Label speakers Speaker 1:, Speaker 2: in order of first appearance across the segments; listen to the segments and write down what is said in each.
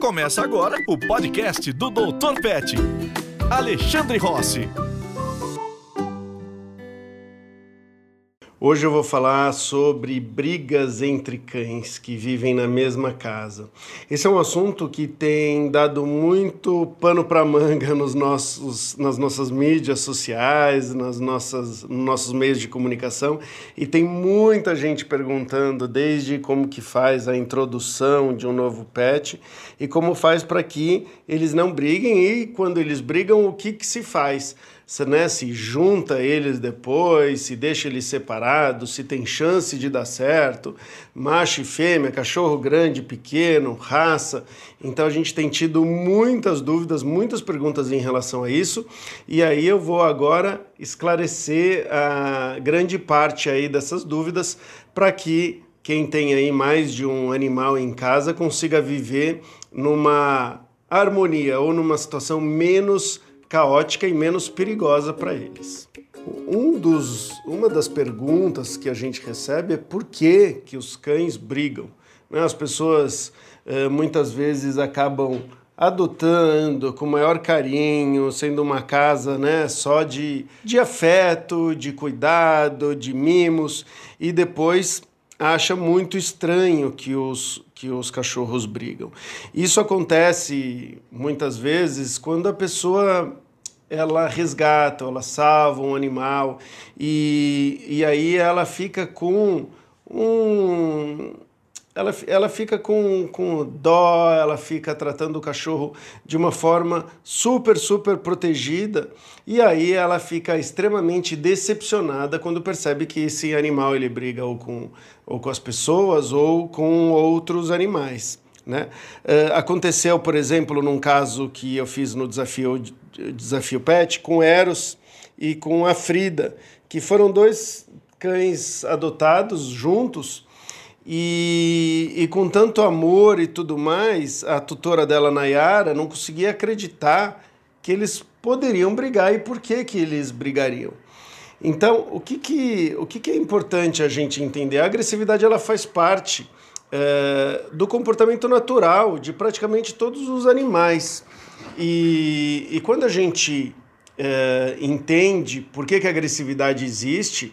Speaker 1: Começa agora o podcast do Dr. Pet. Alexandre Rossi.
Speaker 2: Hoje eu vou falar sobre brigas entre cães que vivem na mesma casa. Esse é um assunto que tem dado muito pano para manga nos nossos, nas nossas mídias sociais, nas nossas, nos nossos meios de comunicação e tem muita gente perguntando desde como que faz a introdução de um novo pet e como faz para que eles não briguem e quando eles brigam o que que se faz se, né, se junta eles depois, se deixa eles separados, se tem chance de dar certo, macho e fêmea, cachorro grande, pequeno, raça. Então a gente tem tido muitas dúvidas, muitas perguntas em relação a isso, e aí eu vou agora esclarecer a grande parte aí dessas dúvidas para que quem tem aí mais de um animal em casa consiga viver numa harmonia ou numa situação menos caótica e menos perigosa para eles. Um dos, uma das perguntas que a gente recebe é por que, que os cães brigam. Né? As pessoas eh, muitas vezes acabam adotando com maior carinho, sendo uma casa né, só de, de afeto, de cuidado, de mimos, e depois acha muito estranho que os, que os cachorros brigam. Isso acontece muitas vezes quando a pessoa ela resgata, ela salva um animal e, e aí ela fica com um ela, ela fica com, com dó, ela fica tratando o cachorro de uma forma super, super protegida, e aí ela fica extremamente decepcionada quando percebe que esse animal ele briga ou com, ou com as pessoas ou com outros animais. Né? Uh, aconteceu, por exemplo, num caso que eu fiz no desafio, desafio Pet com Eros e com a Frida, que foram dois cães adotados juntos e, e com tanto amor e tudo mais, a tutora dela, Nayara, não conseguia acreditar que eles poderiam brigar e por que, que eles brigariam. Então, o que, que, o que, que é importante a gente entender? A agressividade ela faz parte é, do comportamento natural de praticamente todos os animais. E, e quando a gente é, entende por que, que a agressividade existe,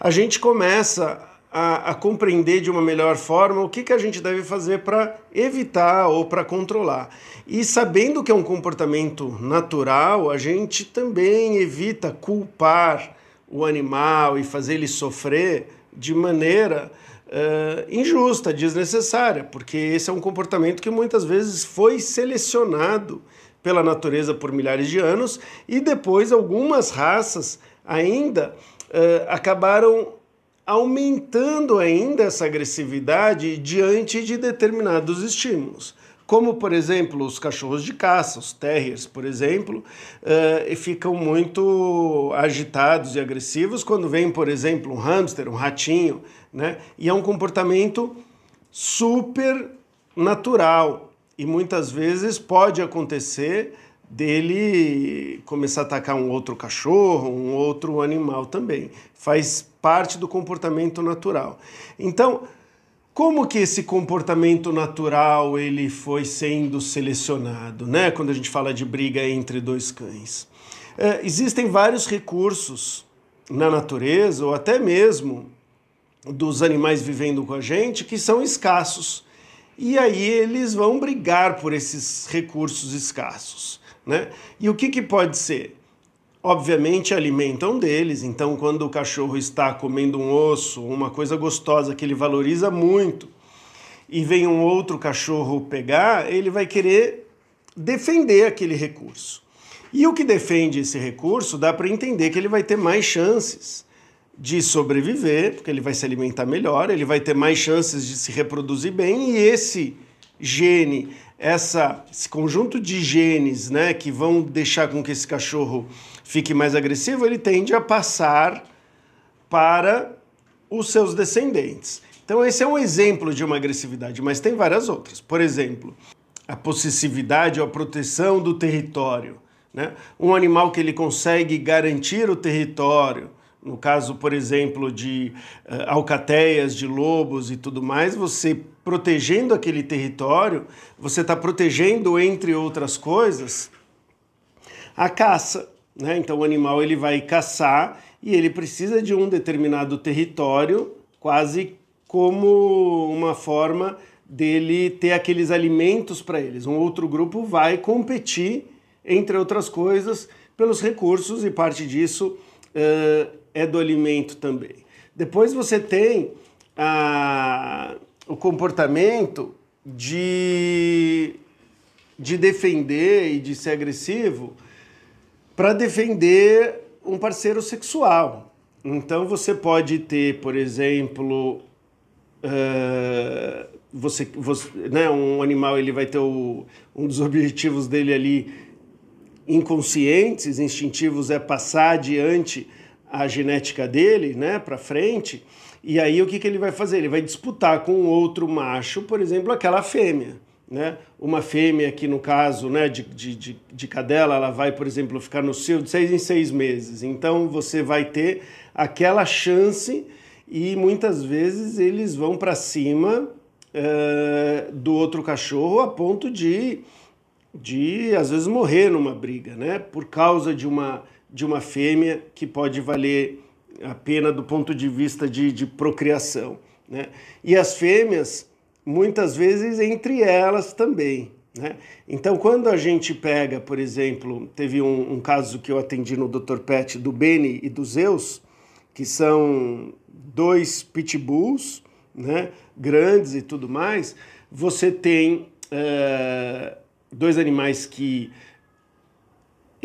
Speaker 2: a gente começa a, a, compreender de uma melhor forma o que, que a gente deve fazer para evitar ou para controlar. E sabendo que é um comportamento natural, a gente também evita culpar o animal e fazer ele sofrer de maneira uh, injusta, desnecessária, porque esse é um comportamento que muitas vezes foi selecionado pela natureza por milhares de anos e depois algumas raças ainda uh, acabaram aumentando ainda essa agressividade diante de determinados estímulos. Como, por exemplo, os cachorros de caça, os terriers, por exemplo, uh, ficam muito agitados e agressivos quando vem, por exemplo, um hamster, um ratinho, né? E é um comportamento super natural e muitas vezes pode acontecer dele começar a atacar um outro cachorro, um outro animal também. Faz parte do comportamento natural. Então, como que esse comportamento natural ele foi sendo selecionado, né? Quando a gente fala de briga entre dois cães, é, existem vários recursos na natureza ou até mesmo dos animais vivendo com a gente que são escassos. E aí eles vão brigar por esses recursos escassos. Né? E o que, que pode ser? Obviamente alimentam deles, então quando o cachorro está comendo um osso, uma coisa gostosa que ele valoriza muito, e vem um outro cachorro pegar, ele vai querer defender aquele recurso. E o que defende esse recurso dá para entender que ele vai ter mais chances de sobreviver, porque ele vai se alimentar melhor, ele vai ter mais chances de se reproduzir bem, e esse gene essa, esse conjunto de genes né, que vão deixar com que esse cachorro fique mais agressivo, ele tende a passar para os seus descendentes. Então, esse é um exemplo de uma agressividade, mas tem várias outras. Por exemplo, a possessividade ou a proteção do território. Né? Um animal que ele consegue garantir o território no caso, por exemplo, de uh, alcateias, de lobos e tudo mais, você protegendo aquele território, você está protegendo, entre outras coisas, a caça. Né? Então o animal ele vai caçar e ele precisa de um determinado território, quase como uma forma dele ter aqueles alimentos para eles. Um outro grupo vai competir, entre outras coisas, pelos recursos e parte disso uh, é do alimento também. Depois você tem a, o comportamento de, de defender e de ser agressivo para defender um parceiro sexual. Então você pode ter, por exemplo, uh, você, você, né, um animal ele vai ter o, um dos objetivos dele ali inconscientes, instintivos, é passar adiante a genética dele, né, para frente. E aí o que, que ele vai fazer? Ele vai disputar com outro macho, por exemplo, aquela fêmea. Né? Uma fêmea que, no caso né, de, de, de cadela, ela vai, por exemplo, ficar no cio de seis em seis meses. Então você vai ter aquela chance e muitas vezes eles vão para cima uh, do outro cachorro a ponto de, de, às vezes, morrer numa briga, né? Por causa de uma, de uma fêmea que pode valer a pena do ponto de vista de, de procriação. Né? E as fêmeas, muitas vezes, entre elas também. Né? Então, quando a gente pega, por exemplo, teve um, um, caso que eu atendi no Dr. Pet do Beni e do Zeus, que são dois pitbulls, né, grandes e tudo mais, você tem é, dois animais que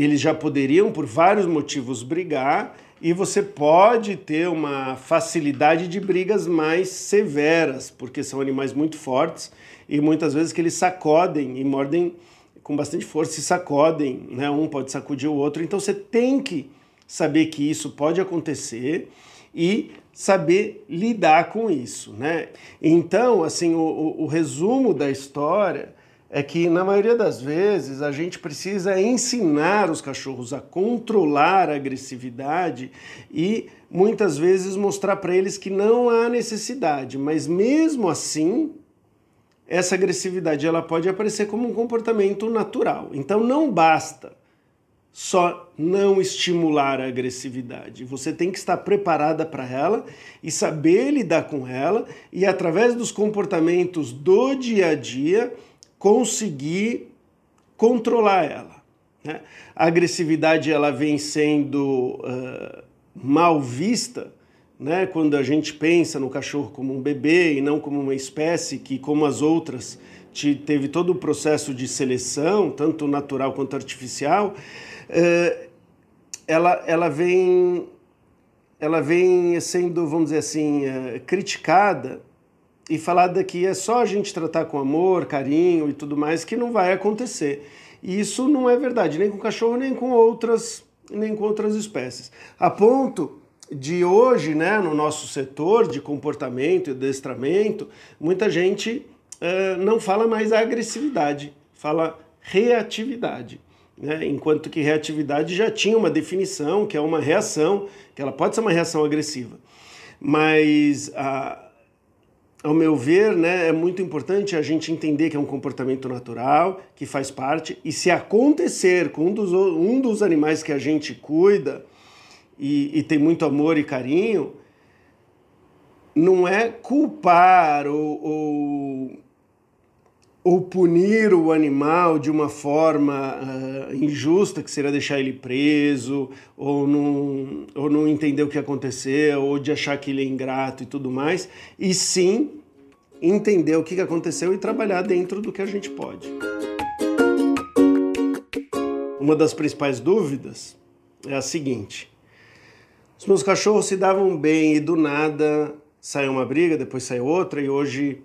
Speaker 2: eles já poderiam, por vários motivos, brigar, e você pode ter uma facilidade de brigas mais severas, porque são animais muito fortes e muitas vezes que eles sacodem e mordem com bastante força e sacodem, né? Um pode sacudir o outro, então você tem que saber que isso pode acontecer e saber lidar com isso, né? Então, assim, o, o, o resumo da história é que na maioria das vezes a gente precisa ensinar os cachorros a controlar a agressividade e muitas vezes mostrar para eles que não há necessidade, mas mesmo assim essa agressividade ela pode aparecer como um comportamento natural. Então não basta só não estimular a agressividade. Você tem que estar preparada para ela e saber lidar com ela e através dos comportamentos do dia a dia conseguir controlar ela. Né? A agressividade ela vem sendo uh, mal vista né? quando a gente pensa no cachorro como um bebê e não como uma espécie que, como as outras, te, teve todo o processo de seleção, tanto natural quanto artificial, uh, ela, ela vem ela vem sendo, vamos dizer assim, uh, criticada e falar que é só a gente tratar com amor, carinho e tudo mais que não vai acontecer. E isso não é verdade, nem com cachorro, nem com outras, nem com outras espécies. A ponto de hoje, né, no nosso setor de comportamento e adestramento, muita gente uh, não fala mais agressividade, fala reatividade. Né? Enquanto que reatividade já tinha uma definição, que é uma reação, que ela pode ser uma reação agressiva. Mas a, ao meu ver, né, é muito importante a gente entender que é um comportamento natural, que faz parte, e se acontecer com um dos, um dos animais que a gente cuida e, e tem muito amor e carinho, não é culpar ou, ou ou punir o animal de uma forma uh, injusta, que seria deixar ele preso, ou não, ou não entender o que aconteceu, ou de achar que ele é ingrato e tudo mais, e sim entender o que aconteceu e trabalhar dentro do que a gente pode. Uma das principais dúvidas é a seguinte: os meus cachorros se davam bem e do nada saiu uma briga, depois saiu outra, e hoje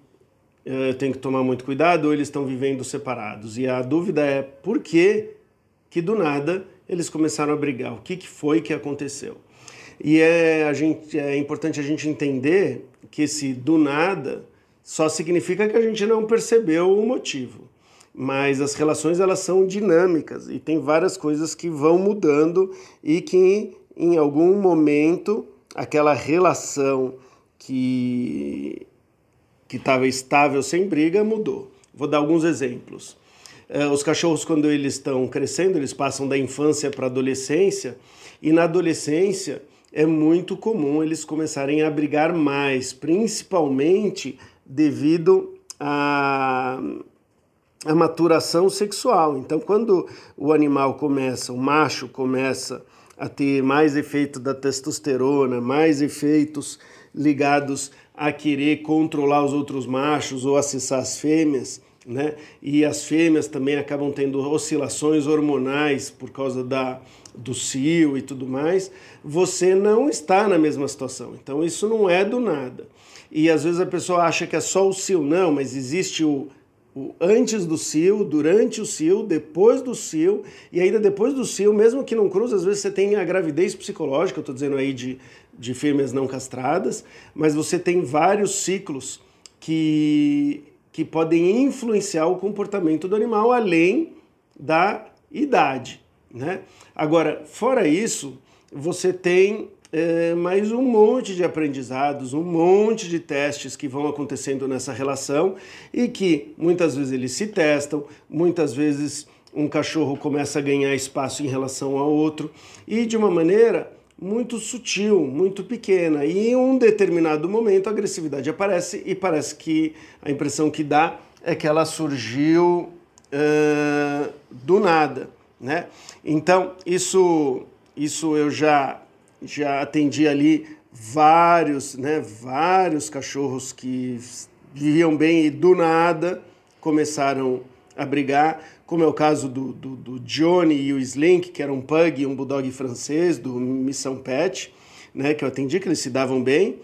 Speaker 2: eu tenho que tomar muito cuidado ou eles estão vivendo separados? E a dúvida é por que, que do nada eles começaram a brigar? O que, que foi que aconteceu? E é, a gente, é importante a gente entender que esse do nada só significa que a gente não percebeu o motivo. Mas as relações elas são dinâmicas e tem várias coisas que vão mudando e que em algum momento aquela relação que que estava estável sem briga mudou. Vou dar alguns exemplos. É, os cachorros, quando eles estão crescendo, eles passam da infância para a adolescência, e na adolescência é muito comum eles começarem a brigar mais, principalmente devido à, à maturação sexual. Então, quando o animal começa, o macho começa a ter mais efeito da testosterona, mais efeitos ligados a querer controlar os outros machos ou acessar as fêmeas, né? E as fêmeas também acabam tendo oscilações hormonais por causa da, do cio e tudo mais. Você não está na mesma situação. Então isso não é do nada. E às vezes a pessoa acha que é só o cio, não, mas existe o, o antes do cio, durante o cio, depois do cio e ainda depois do cio, mesmo que não cruze, às vezes você tem a gravidez psicológica, eu estou dizendo aí de, de fêmeas não castradas, mas você tem vários ciclos que que podem influenciar o comportamento do animal além da idade. Né? Agora, fora isso, você tem é, mais um monte de aprendizados, um monte de testes que vão acontecendo nessa relação e que muitas vezes eles se testam, muitas vezes um cachorro começa a ganhar espaço em relação ao outro e de uma maneira muito sutil, muito pequena. E em um determinado momento a agressividade aparece e parece que a impressão que dá é que ela surgiu uh, do nada, né? Então isso, isso eu já já atendi ali vários, né? Vários cachorros que viviam bem e do nada começaram a brigar como é o caso do, do, do, Johnny e o Slink, que era um pug e um bulldog francês do Missão Pet, né, que eu atendi, que eles se davam bem,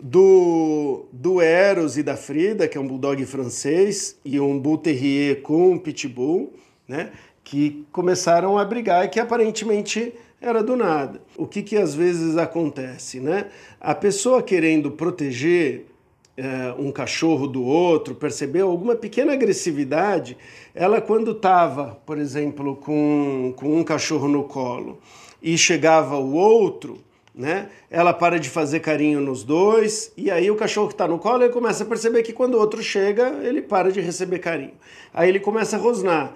Speaker 2: do, do Eros e da Frida, que é um bulldog francês, e um bull terrier com um pitbull, né, que começaram a brigar e que aparentemente era do nada. O que, que às vezes acontece? Né? A pessoa querendo proteger é, um cachorro do outro, percebeu alguma pequena agressividade, ela quando estava, por exemplo, com, com um cachorro no colo e chegava o outro, né? Ela para de fazer carinho nos dois e aí o cachorro que está no colo ele começa a perceber que quando o outro chega ele para de receber carinho. Aí ele começa a rosnar.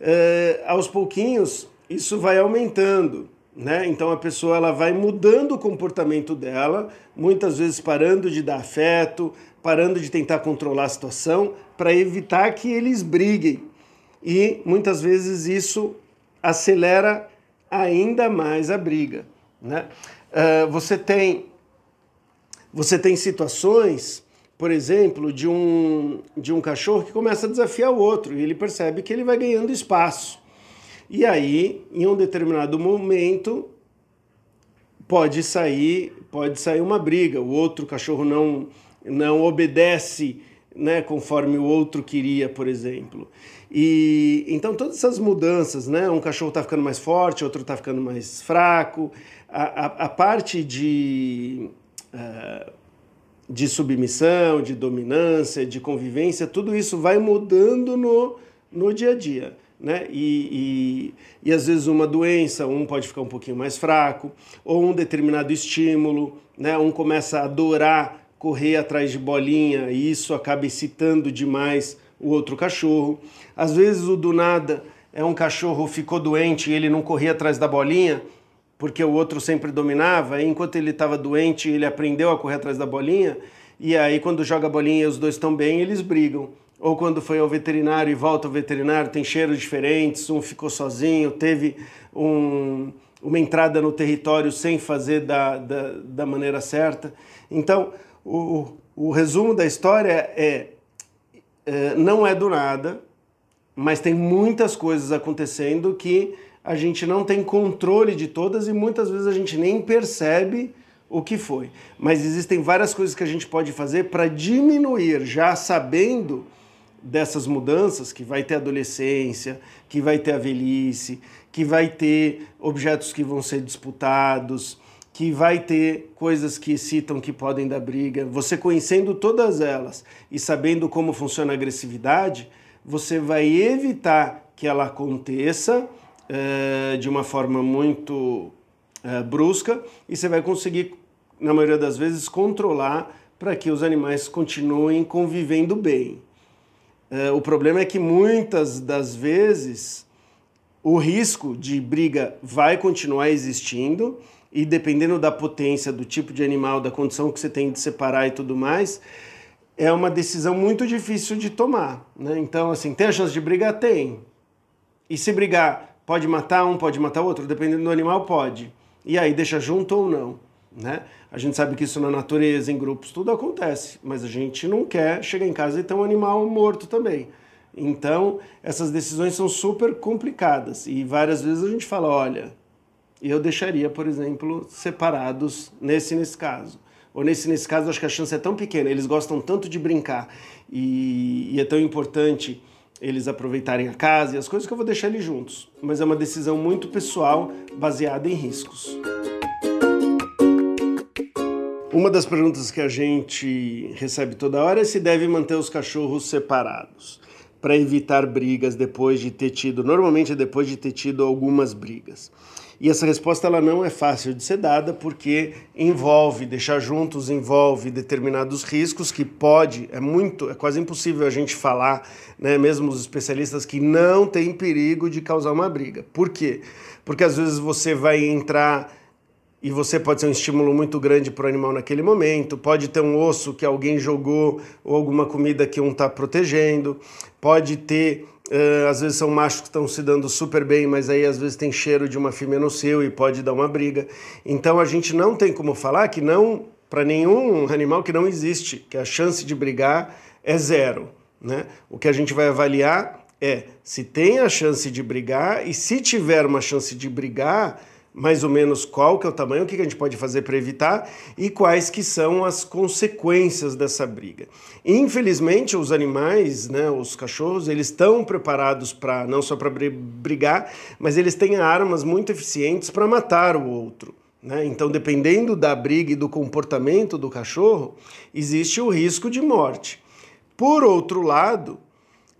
Speaker 2: É, aos pouquinhos isso vai aumentando né? Então a pessoa ela vai mudando o comportamento dela, muitas vezes parando de dar afeto, parando de tentar controlar a situação para evitar que eles briguem. E muitas vezes isso acelera ainda mais a briga. Né? Uh, você tem você tem situações, por exemplo, de um, de um cachorro que começa a desafiar o outro e ele percebe que ele vai ganhando espaço. E aí, em um determinado momento, pode sair, pode sair uma briga. O outro cachorro não não obedece, né, conforme o outro queria, por exemplo. E então todas essas mudanças, né, um cachorro está ficando mais forte, outro está ficando mais fraco. A, a, a parte de uh, de submissão, de dominância, de convivência, tudo isso vai mudando no, no dia a dia né? E, e, e às vezes uma doença, um pode ficar um pouquinho mais fraco, ou um determinado estímulo, né? Um começa a adorar correr atrás de bolinha e isso acaba excitando demais o outro cachorro. Às vezes o do nada é um cachorro ficou doente e ele não corria atrás da bolinha porque o outro sempre dominava, e enquanto ele estava doente, ele aprendeu a correr atrás da bolinha, e aí quando joga a bolinha e os dois estão bem, eles brigam ou quando foi ao veterinário e volta ao veterinário, tem cheiros diferentes, um ficou sozinho, teve um, uma entrada no território sem fazer da, da, da maneira certa. Então, o, o resumo da história é, é, não é do nada, mas tem muitas coisas acontecendo que a gente não tem controle de todas e muitas vezes a gente nem percebe o que foi. Mas existem várias coisas que a gente pode fazer para diminuir, já sabendo dessas mudanças, que vai ter adolescência, que vai ter a velhice, que vai ter objetos que vão ser disputados, que vai ter coisas que excitam que podem dar briga. Você conhecendo todas elas e sabendo como funciona a agressividade, você vai evitar que ela aconteça uh, de uma forma muito uh, brusca e você vai conseguir, na maioria das vezes, controlar para que os animais continuem convivendo bem. Uh, o problema é que muitas das vezes o risco de briga vai continuar existindo e dependendo da potência, do tipo de animal, da condição que você tem de separar e tudo mais, é uma decisão muito difícil de tomar. Né? Então, assim, tem a chance de brigar? Tem. E se brigar, pode matar um, pode matar outro? Dependendo do animal, pode. E aí, deixa junto ou não? Né? A gente sabe que isso na natureza, em grupos, tudo acontece, mas a gente não quer chegar em casa e ter um animal morto também. Então, essas decisões são super complicadas e várias vezes a gente fala: olha, eu deixaria, por exemplo, separados nesse nesse caso. Ou nesse nesse caso, acho que a chance é tão pequena, eles gostam tanto de brincar e, e é tão importante eles aproveitarem a casa e as coisas que eu vou deixar eles juntos. Mas é uma decisão muito pessoal, baseada em riscos. Uma das perguntas que a gente recebe toda hora é se deve manter os cachorros separados para evitar brigas depois de ter tido, normalmente é depois de ter tido algumas brigas. E essa resposta ela não é fácil de ser dada porque envolve deixar juntos envolve determinados riscos que pode é muito é quase impossível a gente falar, né, mesmo os especialistas que não tem perigo de causar uma briga. Por quê? Porque às vezes você vai entrar e você pode ser um estímulo muito grande para o animal naquele momento. Pode ter um osso que alguém jogou ou alguma comida que um está protegendo. Pode ter, uh, às vezes são machos que estão se dando super bem, mas aí às vezes tem cheiro de uma fêmea no seu e pode dar uma briga. Então a gente não tem como falar que não, para nenhum animal que não existe, que a chance de brigar é zero. Né? O que a gente vai avaliar é se tem a chance de brigar e se tiver uma chance de brigar mais ou menos qual que é o tamanho, o que a gente pode fazer para evitar e quais que são as consequências dessa briga. Infelizmente, os animais, né, os cachorros, eles estão preparados para não só para brigar, mas eles têm armas muito eficientes para matar o outro. Né? Então, dependendo da briga e do comportamento do cachorro, existe o risco de morte. Por outro lado,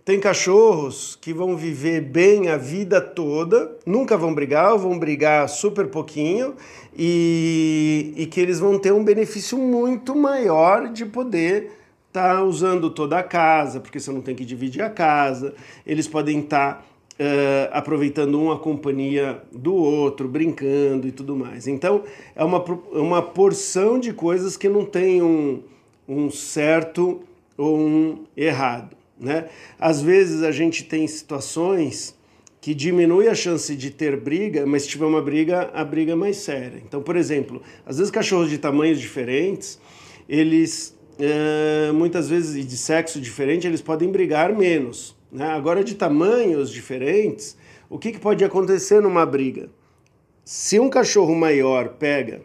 Speaker 2: tem cachorros que vão viver bem a vida toda, nunca vão brigar, vão brigar super pouquinho, e, e que eles vão ter um benefício muito maior de poder estar tá usando toda a casa, porque você não tem que dividir a casa, eles podem estar tá, uh, aproveitando uma companhia do outro, brincando e tudo mais. Então, é uma, uma porção de coisas que não tem um, um certo ou um errado. Né? Às vezes a gente tem situações que diminui a chance de ter briga, mas se tiver uma briga, a briga é mais séria. Então, por exemplo, às vezes cachorros de tamanhos diferentes, eles é, muitas vezes e de sexo diferente, eles podem brigar menos. Né? Agora, de tamanhos diferentes, o que, que pode acontecer numa briga? Se um cachorro maior pega,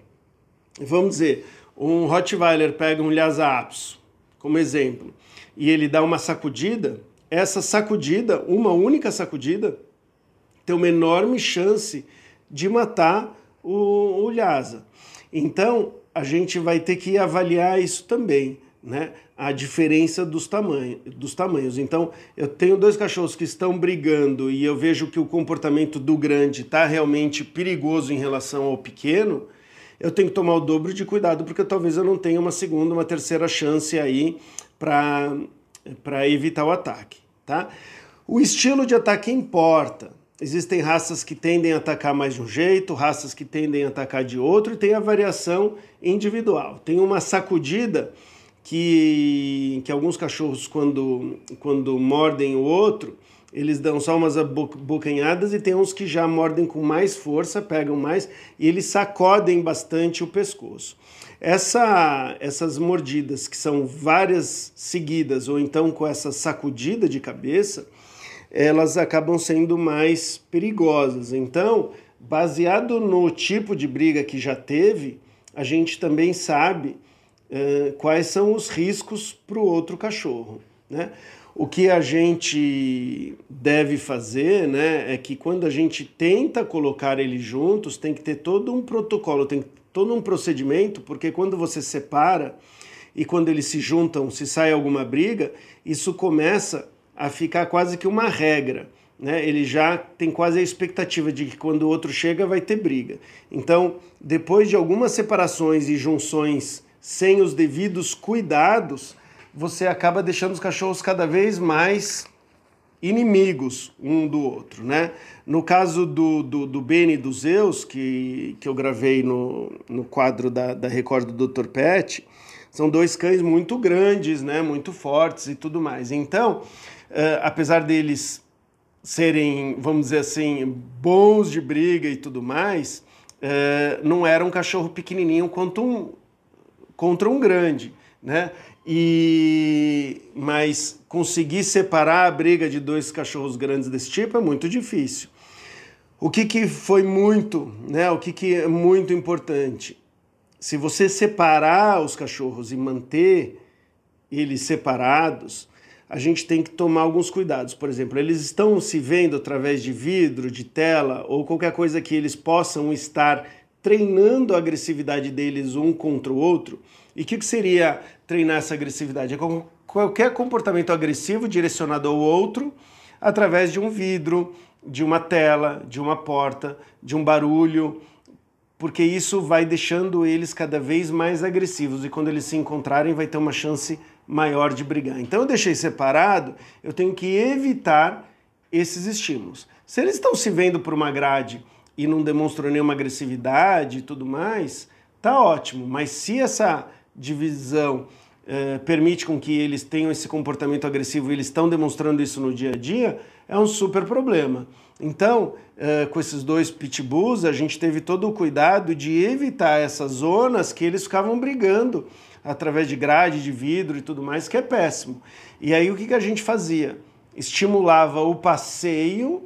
Speaker 2: vamos dizer, um Rottweiler pega um Lhasa Apso, como exemplo, e ele dá uma sacudida, essa sacudida, uma única sacudida, tem uma enorme chance de matar o, o Lhasa. Então, a gente vai ter que avaliar isso também, né? A diferença dos, tamanho, dos tamanhos. Então, eu tenho dois cachorros que estão brigando e eu vejo que o comportamento do grande está realmente perigoso em relação ao pequeno, eu tenho que tomar o dobro de cuidado, porque talvez eu não tenha uma segunda, uma terceira chance aí para evitar o ataque. Tá? O estilo de ataque importa. Existem raças que tendem a atacar mais de um jeito, raças que tendem a atacar de outro, e tem a variação individual. Tem uma sacudida que, que alguns cachorros, quando, quando mordem o outro, eles dão só umas abocanhadas e tem uns que já mordem com mais força, pegam mais e eles sacodem bastante o pescoço. Essa, essas mordidas, que são várias seguidas, ou então com essa sacudida de cabeça, elas acabam sendo mais perigosas. Então, baseado no tipo de briga que já teve, a gente também sabe uh, quais são os riscos para o outro cachorro. Né? O que a gente deve fazer né, é que quando a gente tenta colocar eles juntos, tem que ter todo um protocolo, tem todo um procedimento, porque quando você separa e quando eles se juntam, se sai alguma briga, isso começa a ficar quase que uma regra. né, ele já tem quase a expectativa de que quando o outro chega vai ter briga. Então, depois de algumas separações e junções sem os devidos cuidados, você acaba deixando os cachorros cada vez mais inimigos um do outro, né? No caso do, do, do e do Zeus, que, que eu gravei no, no quadro da, da Record do Dr. Pet, são dois cães muito grandes, né? Muito fortes e tudo mais. Então, uh, apesar deles serem, vamos dizer assim, bons de briga e tudo mais, uh, não era um cachorro pequenininho quanto um, contra um grande, né? E mas conseguir separar a briga de dois cachorros grandes desse tipo é muito difícil. O que, que foi muito, né? O que, que é muito importante? Se você separar os cachorros e manter eles separados, a gente tem que tomar alguns cuidados. Por exemplo, eles estão se vendo através de vidro, de tela ou qualquer coisa que eles possam estar treinando a agressividade deles um contra o outro. E o que, que seria treinar essa agressividade? É qualquer comportamento agressivo direcionado ao outro através de um vidro, de uma tela, de uma porta, de um barulho, porque isso vai deixando eles cada vez mais agressivos e quando eles se encontrarem vai ter uma chance maior de brigar. Então eu deixei separado, eu tenho que evitar esses estímulos. Se eles estão se vendo por uma grade e não demonstram nenhuma agressividade e tudo mais, tá ótimo. Mas se essa divisão eh, permite com que eles tenham esse comportamento agressivo e eles estão demonstrando isso no dia a dia, é um super problema. Então, eh, com esses dois pitbulls, a gente teve todo o cuidado de evitar essas zonas que eles ficavam brigando através de grade, de vidro e tudo mais, que é péssimo. E aí o que, que a gente fazia? Estimulava o passeio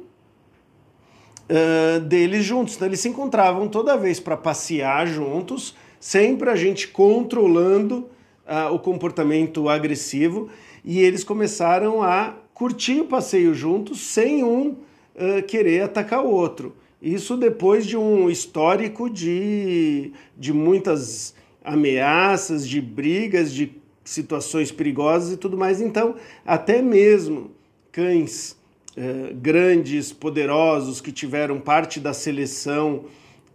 Speaker 2: uh, deles juntos. Então eles se encontravam toda vez para passear juntos, sempre a gente controlando uh, o comportamento agressivo e eles começaram a curtir o passeio juntos sem um uh, querer atacar o outro. Isso depois de um histórico de, de muitas ameaças, de brigas, de situações perigosas e tudo mais. Então, até mesmo cães eh, grandes, poderosos, que tiveram parte da seleção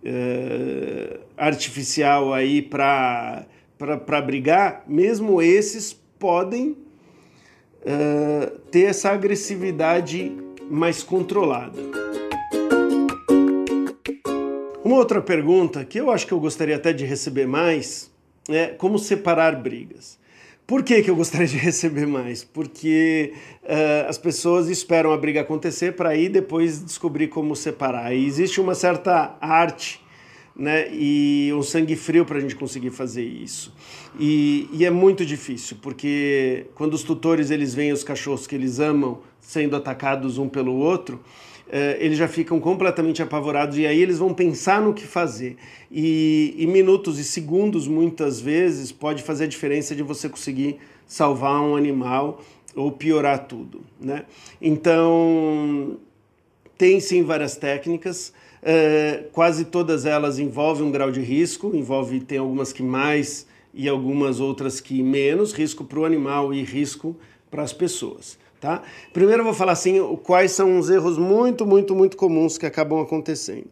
Speaker 2: eh, artificial aí para brigar, mesmo esses podem eh, ter essa agressividade mais controlada. Uma outra pergunta que eu acho que eu gostaria até de receber mais é como separar brigas. Por que, que eu gostaria de receber mais? Porque uh, as pessoas esperam a briga acontecer para aí depois descobrir como separar. E existe uma certa arte né, e um sangue frio para a gente conseguir fazer isso. E, e, é muito difícil, porque quando os tutores eles veem os cachorros que eles amam sendo atacados um pelo outro, eles já ficam completamente apavorados e aí eles vão pensar no que fazer. E, e, minutos e segundos, muitas vezes, pode fazer a diferença de você conseguir salvar um animal ou piorar tudo. Né? Então, tem sim várias técnicas. Eh, quase todas elas envolvem um grau de risco, envolve tem algumas que mais e algumas outras que menos, risco para o animal e risco para as pessoas. Tá? Primeiro eu vou falar assim, quais são os erros muito, muito, muito comuns que acabam acontecendo.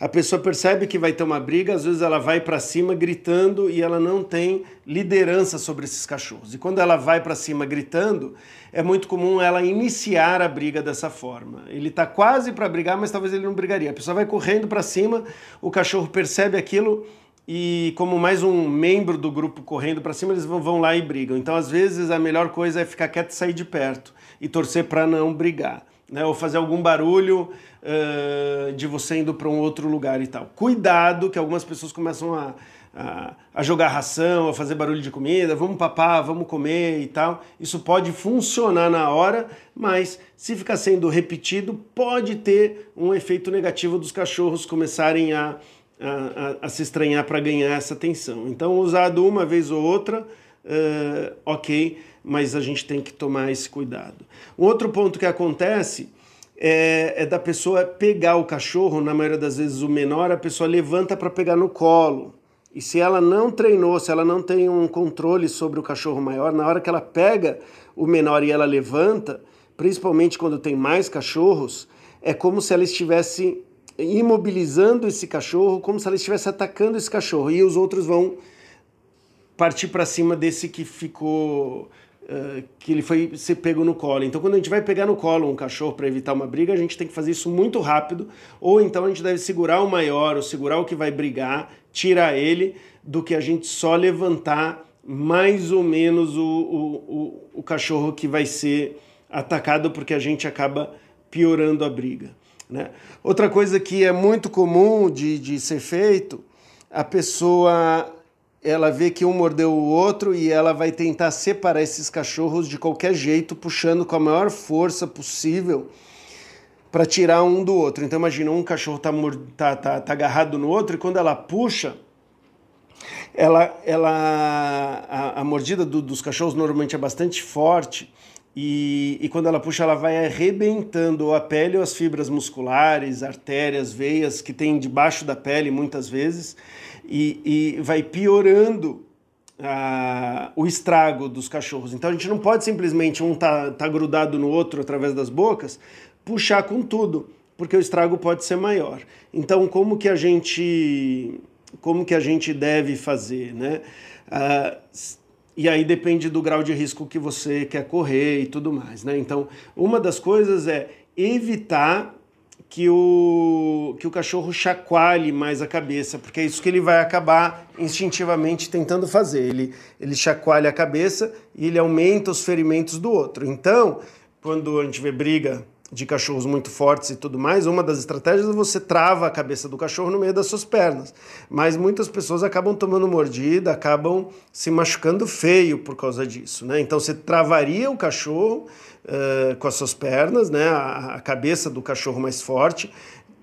Speaker 2: A pessoa percebe que vai ter uma briga, às vezes ela vai para cima gritando e ela não tem liderança sobre esses cachorros. E quando ela vai para cima gritando, é muito comum ela iniciar a briga dessa forma. Ele está quase para brigar, mas talvez ele não brigaria. A pessoa vai correndo para cima, o cachorro percebe aquilo e como mais um membro do grupo correndo para cima, eles vão lá e brigam. Então, às vezes, a melhor coisa é ficar quieto e sair de perto e torcer para não brigar. Né, ou fazer algum barulho uh, de você indo para um outro lugar e tal. Cuidado, que algumas pessoas começam a, a, a, jogar ração, a fazer barulho de comida, vamos papar, vamos comer e tal. Isso pode funcionar na hora, mas se ficar sendo repetido, pode ter um efeito negativo dos cachorros começarem a, a, a se estranhar para ganhar essa atenção. Então, usado uma vez ou outra, uh, ok mas a gente tem que tomar esse cuidado. Um outro ponto que acontece é, é da pessoa pegar o cachorro, na maioria das vezes o menor, a pessoa levanta para pegar no colo. E se ela não treinou, se ela não tem um controle sobre o cachorro maior, na hora que ela pega o menor e ela levanta, principalmente quando tem mais cachorros, é como se ela estivesse imobilizando esse cachorro, como se ela estivesse atacando esse cachorro. E os outros vão partir para cima desse que ficou. Que ele foi ser pego no colo. Então, quando a gente vai pegar no colo um cachorro para evitar uma briga, a gente tem que fazer isso muito rápido, ou então a gente deve segurar o maior, ou segurar o que vai brigar, tirar ele, do que a gente só levantar mais ou menos o, o, o, o cachorro que vai ser atacado, porque a gente acaba piorando a briga. Né? Outra coisa que é muito comum de, de ser feito, a pessoa ela vê que um mordeu o outro e ela vai tentar separar esses cachorros de qualquer jeito, puxando com a maior força possível para tirar um do outro. Então imagina, um cachorro está tá, tá, tá agarrado no outro e quando ela puxa, ela, ela a, a mordida do, dos cachorros normalmente é bastante forte e, e, quando ela puxa, ela vai arrebentando a pele ou as fibras musculares, artérias, veias que tem debaixo da pele muitas vezes, e, e vai piorando a, o estrago dos cachorros. Então a gente não pode simplesmente um tá, tá grudado no outro através das bocas, puxar com tudo, porque o estrago pode ser maior. Então como que a gente como que a gente deve fazer, né? Uh, e aí depende do grau de risco que você quer correr e tudo mais, né? Então, uma das coisas é evitar que o, que o cachorro chacoalhe mais a cabeça, porque é isso que ele vai acabar instintivamente tentando fazer. Ele, ele chacoalha a cabeça e ele aumenta os ferimentos do outro. Então, quando a gente vê briga de cachorros muito fortes e tudo mais, uma das estratégias é você trava a cabeça do cachorro no meio das suas pernas. Mas muitas pessoas acabam tomando mordida, acabam se machucando feio por causa disso, né? Então você travaria o cachorro uh, com as suas pernas, né? A, a cabeça do cachorro mais forte,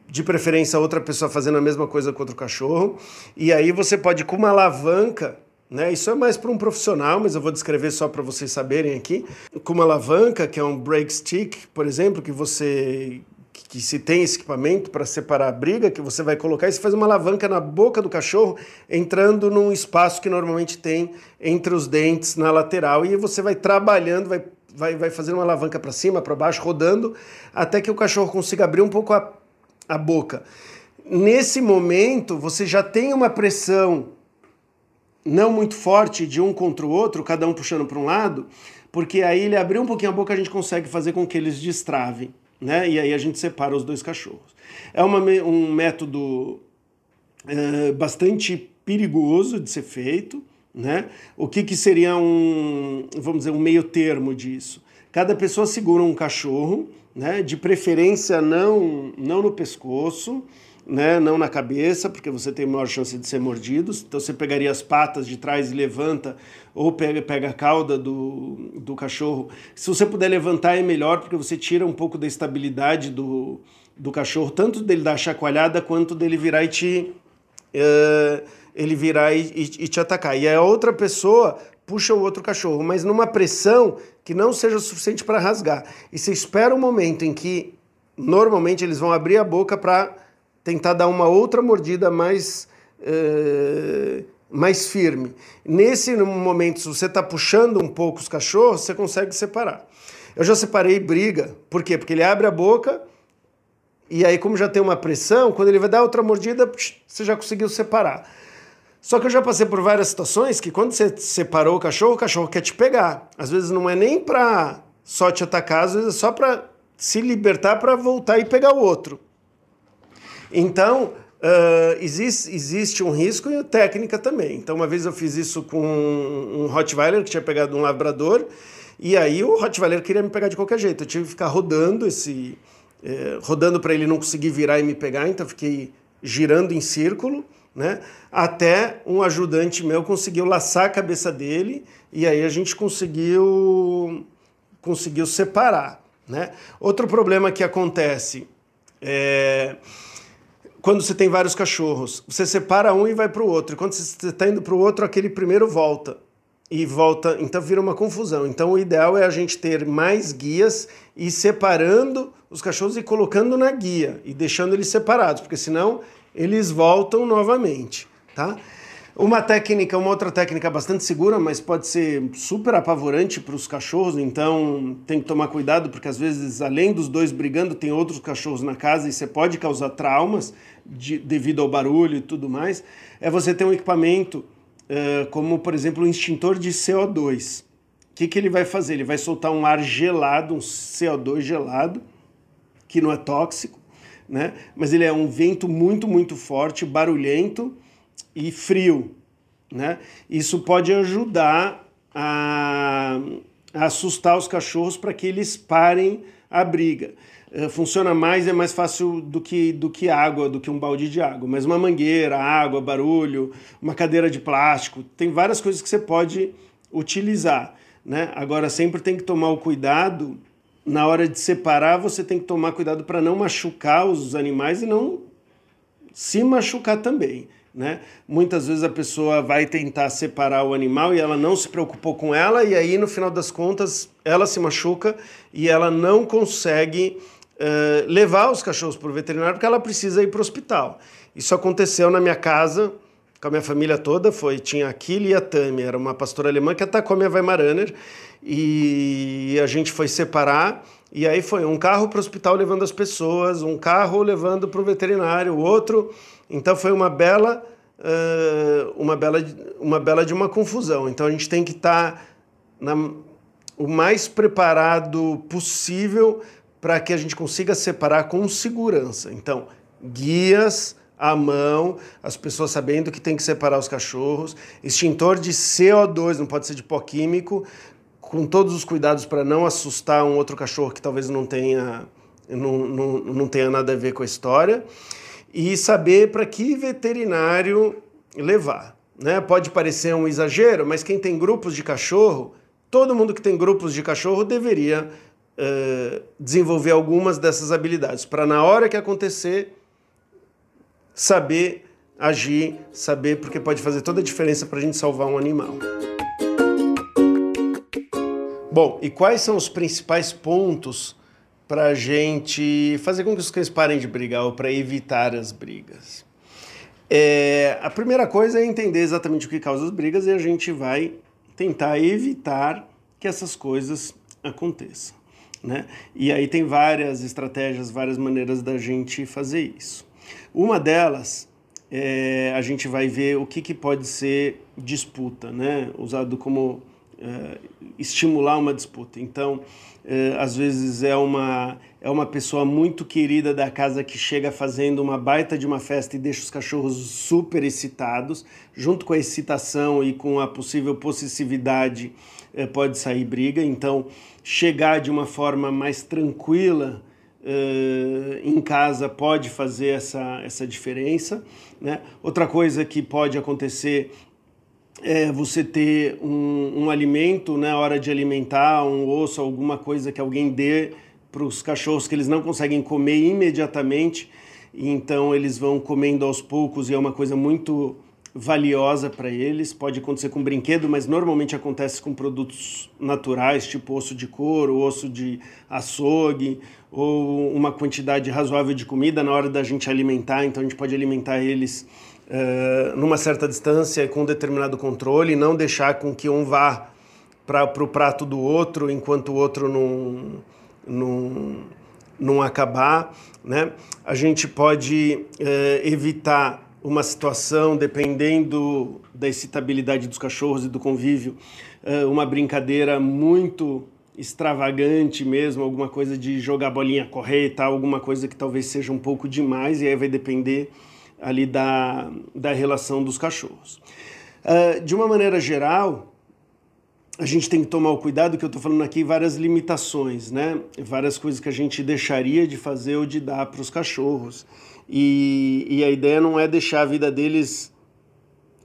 Speaker 2: de preferência outra pessoa fazendo a mesma coisa com outro cachorro, e aí você pode com uma alavanca né? Isso é mais para um profissional, mas eu vou descrever só para vocês saberem aqui. Com uma alavanca, que é um brake stick, por exemplo, que você que se tem esse equipamento para separar a briga, que você vai colocar e você faz uma alavanca na boca do cachorro, entrando num espaço que normalmente tem entre os dentes na lateral, e você vai trabalhando, vai, vai, vai fazendo uma alavanca para cima, para baixo, rodando, até que o cachorro consiga abrir um pouco a, a boca. Nesse momento, você já tem uma pressão não muito forte de um contra o outro, cada um puxando para um lado, porque aí ele abrir um pouquinho a boca, a gente consegue fazer com que eles destravem, né? E aí a gente separa os dois cachorros. É uma, um método é, bastante perigoso de ser feito, né? O que, que seria um, vamos dizer, um meio termo disso? Cada pessoa segura um cachorro, né? De preferência não, não no pescoço, né, não na cabeça, porque você tem maior chance de ser mordido. Então você pegaria as patas de trás e levanta, ou pega, pega a cauda do, do cachorro. Se você puder levantar é melhor, porque você tira um pouco da estabilidade do, do cachorro, tanto dele dar chacoalhada, quanto dele virar e te. Uh, ele virar e, e, e te atacar. E a outra pessoa puxa o outro cachorro, mas numa pressão que não seja suficiente para rasgar. E você espera um momento em que normalmente eles vão abrir a boca para tentar dar uma outra mordida mais, uh, mais firme. Nesse momento, se você está puxando um pouco os cachorros, você consegue separar. Eu já separei briga, por quê? Porque ele abre a boca e aí, como já tem uma pressão, quando ele vai dar outra mordida, você já conseguiu separar. Só que eu já passei por várias situações que quando você separou o cachorro, o cachorro quer te pegar. Às vezes não é nem para só te atacar, às vezes é só para se libertar para voltar e pegar o outro. Então, uh, existe, existe um risco e técnica também. Então, uma vez eu fiz isso com um Rottweiler que tinha pegado um labrador, e aí o Rottweiler queria me pegar de qualquer jeito. Eu tive que ficar rodando esse. Eh, rodando para ele não conseguir virar e me pegar, então fiquei girando em círculo, né? Até um ajudante meu conseguiu laçar a cabeça dele e aí a gente conseguiu conseguiu separar, né? Outro problema que acontece é quando você tem vários cachorros, você separa um e vai para o outro. E quando você está indo para o outro, aquele primeiro volta. E volta, então vira uma confusão. Então o ideal é a gente ter mais guias e separando os cachorros e colocando na guia e deixando eles separados, porque senão eles voltam novamente, tá? Uma técnica, uma outra técnica bastante segura, mas pode ser super apavorante para os cachorros, então tem que tomar cuidado, porque às vezes, além dos dois brigando, tem outros cachorros na casa e você pode causar traumas de, devido ao barulho e tudo mais. É você ter um equipamento, uh, como por exemplo, um extintor de CO2. O que, que ele vai fazer? Ele vai soltar um ar gelado, um CO2 gelado, que não é tóxico, né? mas ele é um vento muito, muito forte, barulhento e frio. Né? Isso pode ajudar a, a assustar os cachorros para que eles parem a briga. Uh, funciona mais, é mais fácil do que, do que água, do que um balde de água. Mas uma mangueira, água, barulho, uma cadeira de plástico, tem várias coisas que você pode utilizar. Né? Agora, sempre tem que tomar o cuidado, na hora de separar, você tem que tomar cuidado para não machucar os animais e não se machucar também. Né? Muitas vezes a pessoa vai tentar separar o animal e ela não se preocupou com ela, e aí no final das contas ela se machuca e ela não consegue uh, levar os cachorros para o veterinário porque ela precisa ir para o hospital. Isso aconteceu na minha casa com a minha família toda, foi tinha a Kili e a Tami, era uma pastora alemã que atacou a minha Weimaraner e a gente foi separar e aí foi um carro para o hospital levando as pessoas, um carro levando para o veterinário, o outro então foi uma bela, uma bela, uma bela de uma confusão. Então a gente tem que estar tá o mais preparado possível para que a gente consiga separar com segurança. Então guias à mão, as pessoas sabendo que tem que separar os cachorros, extintor de CO2, não pode ser de pó químico, com todos os cuidados para não assustar um outro cachorro que talvez não tenha, não, não, não tenha nada a ver com a história e saber para que veterinário levar. Né? Pode parecer um exagero, mas quem tem grupos de cachorro, todo mundo que tem grupos de cachorro deveria uh, desenvolver algumas dessas habilidades, para na hora que acontecer, saber agir, saber, porque pode fazer toda a diferença para a gente salvar um animal. Bom, e quais são os principais pontos para a gente fazer com que os cães parem de brigar ou para evitar as brigas. É, a primeira coisa é entender exatamente o que causa as brigas e a gente vai tentar evitar que essas coisas aconteçam. Né? E aí tem várias estratégias, várias maneiras da gente fazer isso. Uma delas é, a gente vai ver o que, que pode ser disputa, né? usado como é, estimular uma disputa. Então, às vezes é uma, é uma pessoa muito querida da casa que chega fazendo uma baita de uma festa e deixa os cachorros super excitados, junto com a excitação e com a possível possessividade é, pode sair briga. Então, chegar de uma forma mais tranquila Uh, em casa pode fazer essa, essa diferença. Né? Outra coisa que pode acontecer é você ter um, um alimento na né, hora de alimentar, um osso, alguma coisa que alguém dê para os cachorros que eles não conseguem comer imediatamente, então eles vão comendo aos poucos e é uma coisa muito valiosa para eles. Pode acontecer com brinquedo, mas normalmente acontece com produtos naturais, tipo osso de couro, osso de açougue, ou uma quantidade razoável de comida na hora da gente alimentar, então a gente pode alimentar eles uh, numa certa distância com um determinado controle, não deixar com que um vá para o prato do outro enquanto o outro não, não, não acabar. Né? A gente pode uh, evitar uma situação, dependendo da excitabilidade dos cachorros e do convívio, uh, uma brincadeira muito extravagante mesmo, alguma coisa de jogar bolinha correr e tal, alguma coisa que talvez seja um pouco demais, e aí vai depender ali da, da relação dos cachorros. Uh, de uma maneira geral, a gente tem que tomar o cuidado que eu estou falando aqui várias limitações, né? Várias coisas que a gente deixaria de fazer ou de dar para os cachorros. E, e a ideia não é deixar a vida deles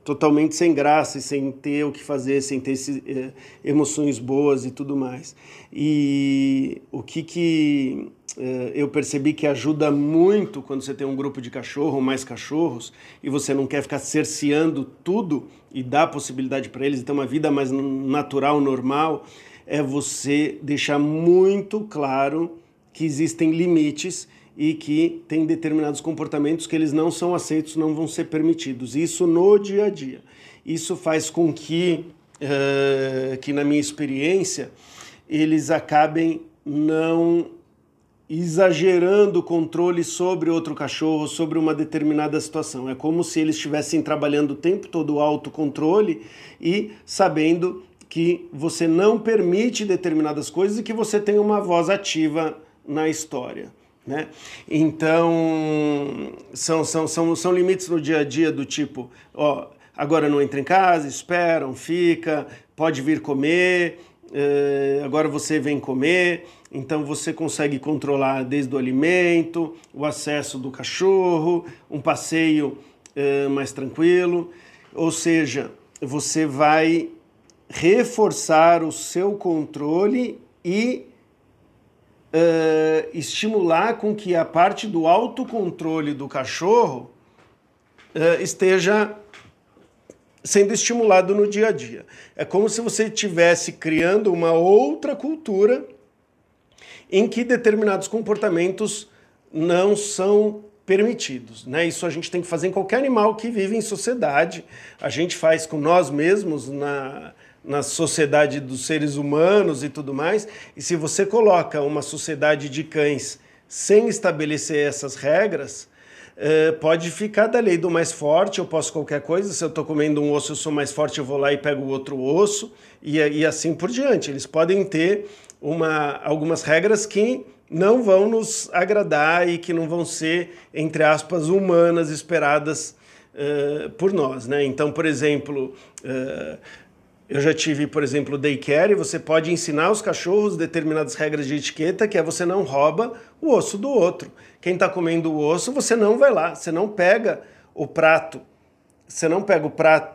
Speaker 2: totalmente sem graça e sem ter o que fazer, sem ter esse, eh, emoções boas e tudo mais. E o que, que eh, eu percebi que ajuda muito quando você tem um grupo de cachorro ou mais cachorros e você não quer ficar cerceando tudo e dar possibilidade para eles ter uma vida mais natural, normal, é você deixar muito claro que existem limites e que tem determinados comportamentos que eles não são aceitos, não vão ser permitidos. Isso no dia a dia. Isso faz com que, uh, que na minha experiência, eles acabem não exagerando o controle sobre outro cachorro, sobre uma determinada situação. É como se eles estivessem trabalhando o tempo todo o autocontrole e sabendo que você não permite determinadas coisas e que você tem uma voz ativa na história. Né? Então, são, são, são, são limites no dia a dia do tipo, ó, agora não entra em casa, esperam, fica, pode vir comer, eh, agora você vem comer. Então você consegue controlar desde o alimento, o acesso do cachorro, um passeio eh, mais tranquilo. Ou seja, você vai reforçar o seu controle e uh, estimular com que a parte do autocontrole do cachorro uh, esteja sendo estimulado no dia a dia. É como se você estivesse criando uma outra cultura em que determinados comportamentos não são permitidos. Né? Isso a gente tem que fazer em qualquer animal que vive em sociedade. A gente faz com nós mesmos na, na sociedade dos seres humanos e tudo mais. E se você coloca uma sociedade de cães sem estabelecer essas regras, eh, pode ficar da lei do mais forte, eu posso qualquer coisa, se eu estou comendo um osso, eu sou mais forte, eu vou lá e pego o outro osso, e, e assim por diante. Eles podem ter uma, algumas regras que não vão nos agradar e que não vão ser, entre aspas, humanas, esperadas uh, por nós. Né? Então, por exemplo, uh, eu já tive, por exemplo, daycare, você pode ensinar os cachorros determinadas regras de etiqueta, que é você não rouba o osso do outro. Quem está comendo o osso, você não vai lá, você não pega o prato, você não pega o prato,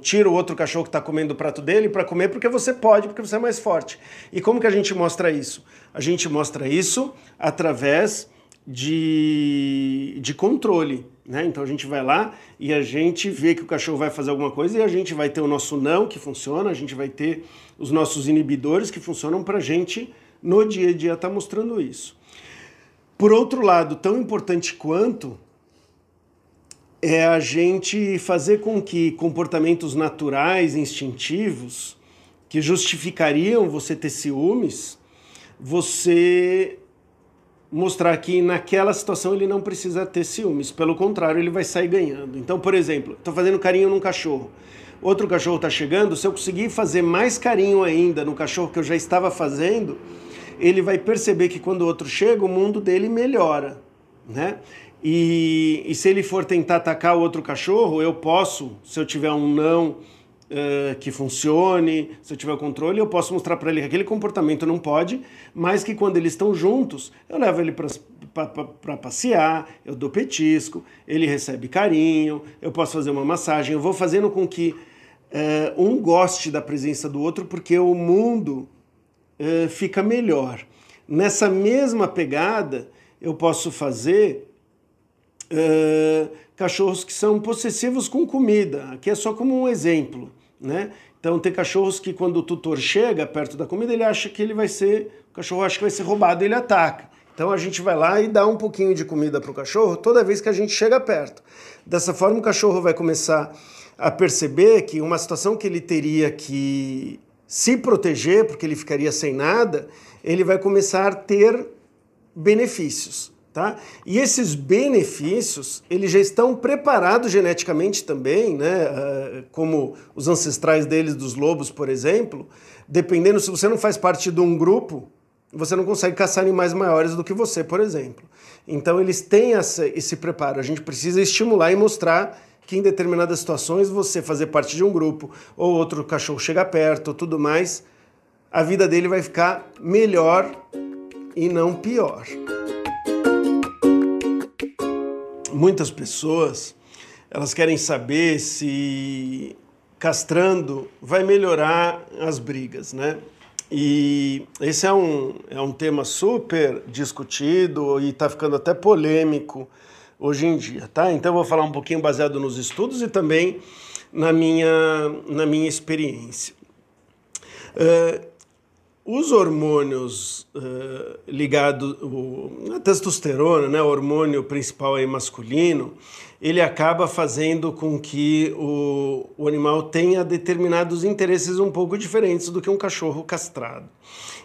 Speaker 2: tira o outro cachorro que está comendo o prato dele para comer porque você pode, porque você é mais forte. E como que a gente mostra isso? A gente mostra isso através de, de controle. Né? Então a gente vai lá e a gente vê que o cachorro vai fazer alguma coisa e a gente vai ter o nosso não que funciona, a gente vai ter os nossos inibidores que funcionam para a gente no dia a dia estar tá mostrando isso. Por outro lado, tão importante quanto é a gente fazer com que comportamentos naturais, instintivos, que justificariam você ter ciúmes, você mostrar que naquela situação ele não precisa ter ciúmes, pelo contrário, ele vai sair ganhando. Então, por exemplo, estou fazendo carinho num cachorro, outro cachorro está chegando, se eu conseguir fazer mais carinho ainda no cachorro que eu já estava fazendo, ele vai perceber que quando o outro chega, o mundo dele melhora, né? E, e se ele for tentar atacar o outro cachorro, eu posso, se eu tiver um não uh, que funcione, se eu tiver o controle, eu posso mostrar para ele que aquele comportamento não pode, mas que quando eles estão juntos, eu levo ele para passear, eu dou petisco, ele recebe carinho, eu posso fazer uma massagem, eu vou fazendo com que uh, um goste da presença do outro, porque o mundo uh, fica melhor. Nessa mesma pegada, eu posso fazer Uh, cachorros que são possessivos com comida. Aqui é só como um exemplo né? Então tem cachorros que quando o tutor chega perto da comida, ele acha que ele vai ser, o cachorro acha que vai ser roubado, ele ataca. Então a gente vai lá e dá um pouquinho de comida para o cachorro toda vez que a gente chega perto. Dessa forma o cachorro vai começar a perceber que uma situação que ele teria que se proteger, porque ele ficaria sem nada, ele vai começar a ter benefícios. Tá? E esses benefícios, eles já estão preparados geneticamente também, né? Ah, como os ancestrais deles, dos lobos, por exemplo, dependendo, se você não faz parte de um grupo, você não consegue caçar animais maiores do que você, por exemplo. Então eles têm essa, esse preparo. A gente precisa estimular e mostrar que em determinadas situações você fazer parte de um grupo ou outro cachorro chegar perto, tudo mais, a vida dele vai ficar melhor e não pior muitas pessoas elas querem saber se castrando vai melhorar as brigas, né? E esse é um, é um tema super discutido e está ficando até polêmico hoje em dia, tá? Então eu vou falar um pouquinho baseado nos estudos e também na minha, na minha experiência. Uh, os hormônios uh, ligados, a testosterona, né, o hormônio principal aí masculino, ele acaba fazendo com que o, o animal tenha determinados interesses um pouco diferentes do que um cachorro castrado.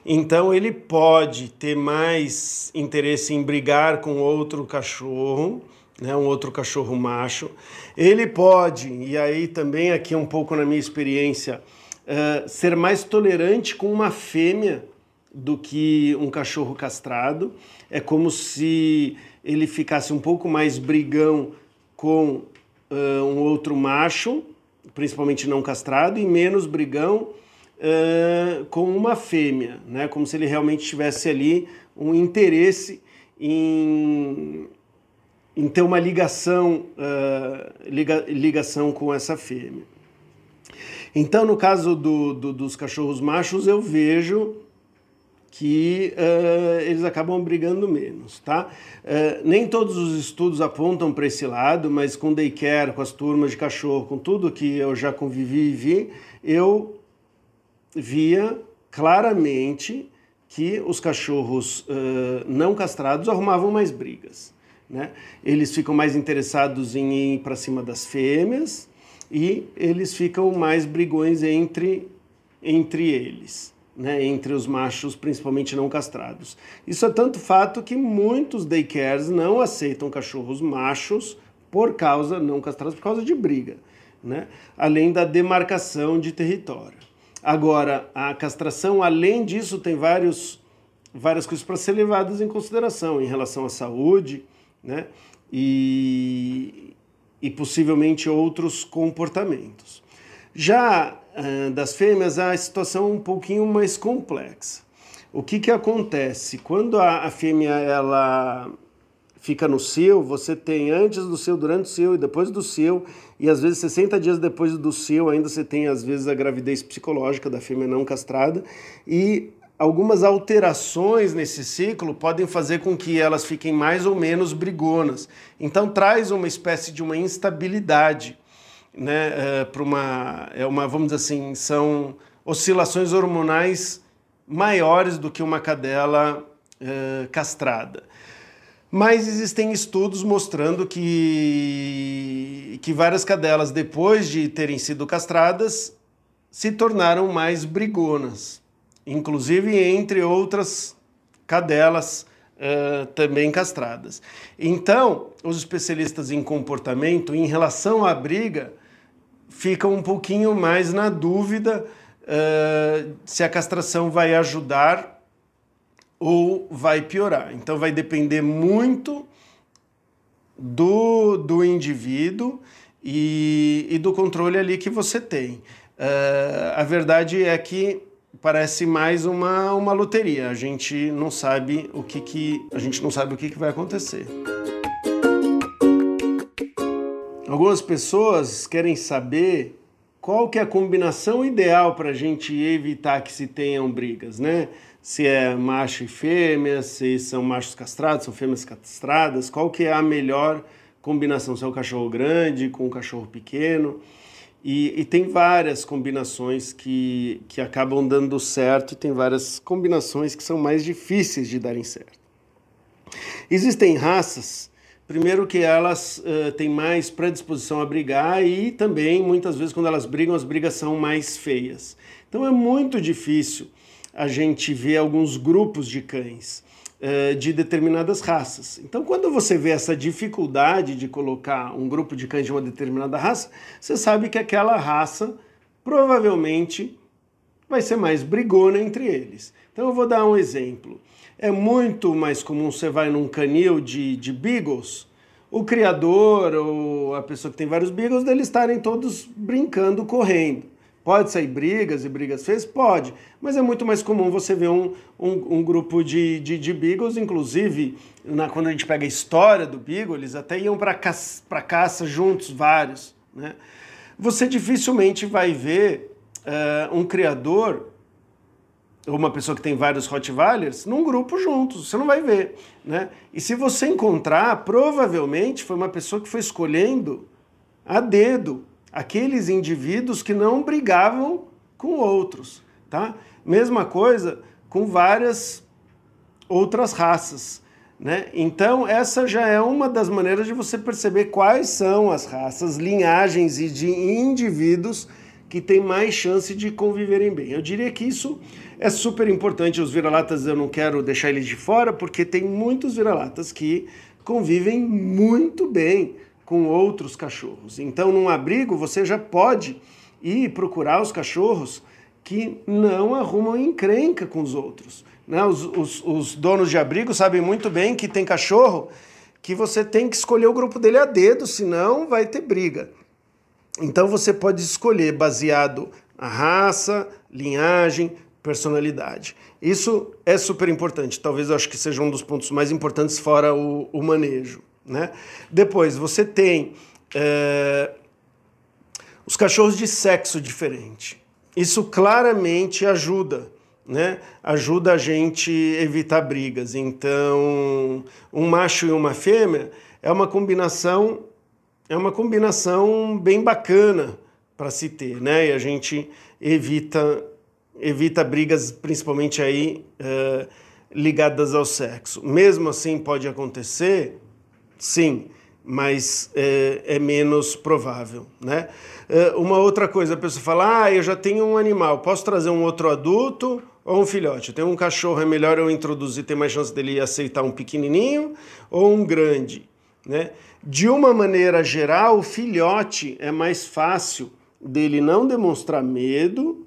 Speaker 2: Então ele pode ter mais interesse em brigar com outro cachorro, né, um outro cachorro macho. Ele pode, e aí também aqui um pouco na minha experiência, uh, ser mais tolerante com uma fêmea do que um cachorro castrado. É como se ele ficasse um pouco mais brigão com uh, um outro macho, principalmente não castrado, e menos brigão uh, com uma fêmea, né? como se ele realmente tivesse ali um interesse em, em ter uma ligação, uh, liga, ligação com essa fêmea. Então, no caso do, do, dos cachorros machos, eu vejo que uh, eles acabam brigando menos, tá? Uh, nem todos os estudos apontam para esse lado, mas com daycare, com as turmas de cachorro, com tudo que eu já convivi e vi, eu via claramente que os cachorros uh, não castrados arrumavam mais brigas. Né? Eles ficam mais interessados em ir para cima das fêmeas e eles ficam mais brigões entre, entre eles. Né, entre os machos, principalmente não castrados. Isso é tanto fato que muitos daycares não aceitam cachorros machos por causa não castrados, por causa de briga, né? além da demarcação de território. Agora, a castração, além disso, tem vários, várias coisas para ser levadas em consideração em relação à saúde né? e, e possivelmente outros comportamentos. Já uh, das fêmeas, a situação é um pouquinho mais complexa. O que, que acontece? Quando a, a fêmea ela fica no cio, você tem antes do cio, durante o cio e depois do cio, e às vezes 60 dias depois do cio ainda você tem às vezes a gravidez psicológica da fêmea não castrada e algumas alterações nesse ciclo podem fazer com que elas fiquem mais ou menos brigonas. Então traz uma espécie de uma instabilidade, né, é, para uma é uma vamos dizer assim, são oscilações hormonais maiores do que uma cadela é, castrada. Mas existem estudos mostrando que, que várias cadelas, depois de terem sido castradas, se tornaram mais brigonas, inclusive entre outras cadelas uh, também castradas. Então, os especialistas em comportamento, em relação à briga, ficam um pouquinho mais na dúvida uh, se a castração vai ajudar ou vai piorar. Então vai depender muito do, do indivíduo e, e do controle ali que você tem. Uh, a verdade é que parece mais uma, uma loteria. A gente não sabe o que, que a gente não sabe o que, que vai acontecer. Algumas pessoas querem saber qual que é a combinação ideal para a gente evitar que se tenham brigas, né? se é macho e fêmea, se são machos castrados, são fêmeas castradas, qual que é a melhor combinação, se é um cachorro grande com um cachorro pequeno. E, e, tem várias combinações que, que acabam dando certo e tem várias combinações que são mais difíceis de darem certo. Existem raças, primeiro que elas uh, têm mais predisposição a brigar e também, muitas vezes, quando elas brigam, as brigas são mais feias. Então é muito difícil a gente vê alguns grupos de cães de determinadas raças. Então, quando você vê essa dificuldade de colocar um grupo de cães de uma determinada raça, você sabe que aquela raça provavelmente vai ser mais brigona entre eles. Então, eu vou dar um exemplo. É muito mais comum você vai num canil de, de beagles, o criador ou a pessoa que tem vários beagles, eles estarem todos brincando, correndo. Pode sair brigas e brigas feias? Pode, mas é muito mais comum você ver um, um, um grupo de, de, de Beagles, inclusive na, quando a gente pega a história do Beagle, eles até iam para caça, caça juntos, vários. Né? Você dificilmente vai ver uh, um criador ou uma pessoa que tem vários Rottweilers num grupo juntos, você não vai ver. Né? E se você encontrar, provavelmente foi uma pessoa que foi escolhendo a dedo aqueles indivíduos que não brigavam com outros. tá? Mesma coisa com várias outras raças. Né? Então, essa já é uma das maneiras de você perceber quais são as raças, linhagens e de indivíduos que têm mais chance de conviverem bem. Eu diria que isso é super importante. Os vira-latas eu não quero deixar eles de fora, porque tem muitos vira-latas que convivem muito bem com outros cachorros. Então, num abrigo, você já pode ir procurar os cachorros que não arrumam encrenca com os outros. Né? Os, os, os donos de abrigo sabem muito bem que tem cachorro que você tem que escolher o grupo dele a dedo, senão vai ter briga. Então você pode escolher baseado na raça, linhagem, personalidade. Isso é super importante. Talvez eu acho que seja um dos pontos mais importantes fora o, o manejo. Né? Depois você tem é, os cachorros de sexo diferente. Isso claramente ajuda né, ajuda a gente evitar brigas. Então, um macho e uma fêmea é uma combinação é uma combinação bem bacana para se ter, né? E a gente evita evita brigas, principalmente aí uh, ligadas ao sexo. Mesmo assim, pode acontecer, sim, mas é, é menos provável, né? Uh, uma outra coisa, a pessoa fala, ah, eu já tenho um animal, posso trazer um outro adulto ou um filhote? Tem um cachorro, é melhor eu introduzir, ter mais chance dele aceitar um pequenininho ou um grande, né? De uma maneira geral, o filhote é mais fácil dele não demonstrar medo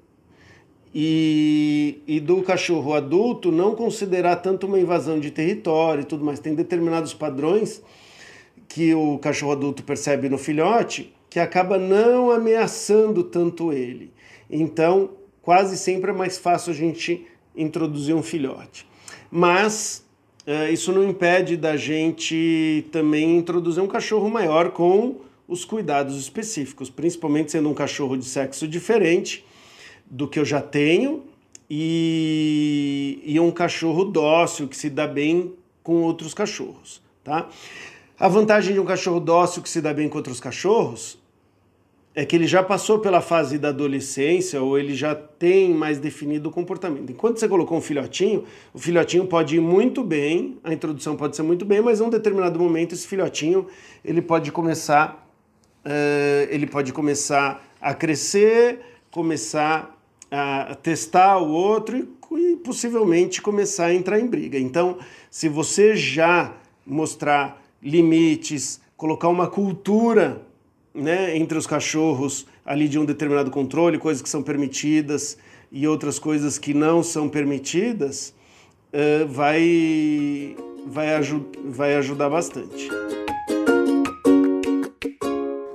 Speaker 2: e, e do cachorro adulto não considerar tanto uma invasão de território e tudo mais. Tem determinados padrões que o cachorro adulto percebe no filhote que acaba não ameaçando tanto ele. Então, quase sempre é mais fácil a gente introduzir um filhote. Mas é, isso não impede da gente também introduzir um cachorro maior com os cuidados específicos, principalmente sendo um cachorro de sexo diferente do que eu já tenho e, e um cachorro dócil que se dá bem com outros cachorros, tá? A vantagem de um cachorro dócil que se dá bem com outros cachorros é que ele já passou pela fase da adolescência ou ele já tem mais definido o comportamento. Enquanto você colocou um filhotinho, o filhotinho pode ir muito bem, a introdução pode ser muito bem, mas em um determinado momento esse filhotinho ele pode começar, uh, ele pode começar a crescer, começar a testar o outro e, e possivelmente começar a entrar em briga. Então, se você já mostrar limites, colocar uma cultura né, entre os cachorros ali de um determinado controle, coisas que são permitidas e outras coisas que não são permitidas, uh, vai, vai, vai ajudar bastante.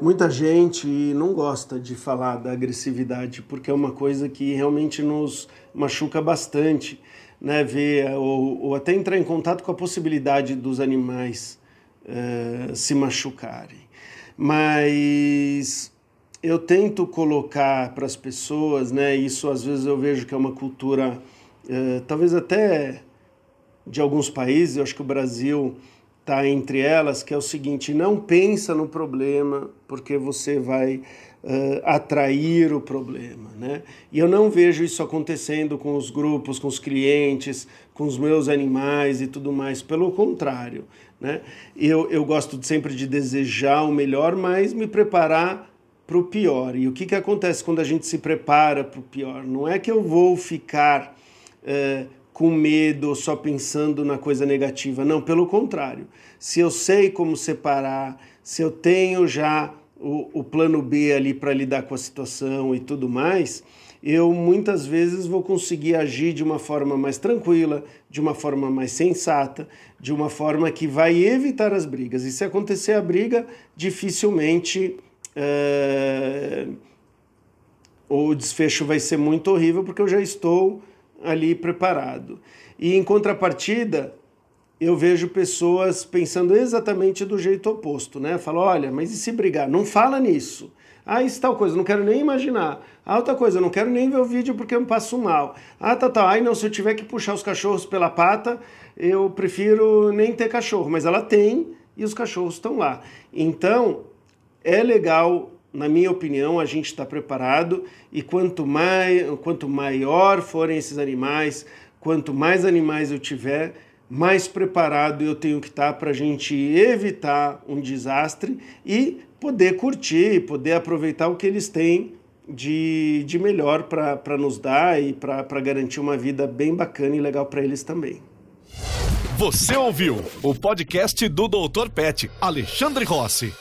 Speaker 2: Muita gente não gosta de falar da agressividade porque é uma coisa que realmente nos machuca bastante, né? Ver ou, ou até entrar em contato com a possibilidade dos animais uh, se machucarem mas eu tento colocar para as pessoas, né? Isso às vezes eu vejo que é uma cultura, eh, talvez até de alguns países, eu acho que o Brasil está entre elas, que é o seguinte: não pensa no problema, porque você vai uh, atrair o problema. Né? E eu não vejo isso acontecendo com os grupos, com os clientes, com os meus animais e tudo mais. Pelo contrário, né? eu, eu gosto sempre de desejar o melhor, mas me preparar para o pior. E o que, que acontece quando a gente se prepara para o pior? Não é que eu vou ficar uh, com medo só pensando na coisa negativa. Não, pelo contrário. Se eu sei como separar, se eu tenho já o, o plano B ali para lidar com a situação e tudo mais, eu muitas vezes vou conseguir agir de uma forma mais tranquila, de uma forma mais sensata, de uma forma que vai evitar as brigas. E se acontecer a briga, dificilmente é... o desfecho vai ser muito horrível, porque eu já estou ali preparado. E em contrapartida, eu vejo pessoas pensando exatamente do jeito oposto, né? Falo, olha, mas e se brigar? Não fala nisso. Ah, isso tal coisa, não quero nem imaginar. Ah, outra coisa, não quero nem ver o vídeo porque eu me passo mal. Ah, tá, tá. Ai, não, se eu tiver que puxar os cachorros pela pata, eu prefiro nem ter cachorro. Mas ela tem e os cachorros estão lá. Então, é legal na minha opinião, a gente está preparado e quanto, mais, quanto maior forem esses animais, quanto mais animais eu tiver, mais preparado eu tenho que estar tá para a gente evitar um desastre e poder curtir, poder aproveitar o que eles têm de, de melhor para nos dar e para garantir uma vida bem bacana e legal para eles também.
Speaker 1: Você ouviu o podcast do Dr. Pet, Alexandre Rossi.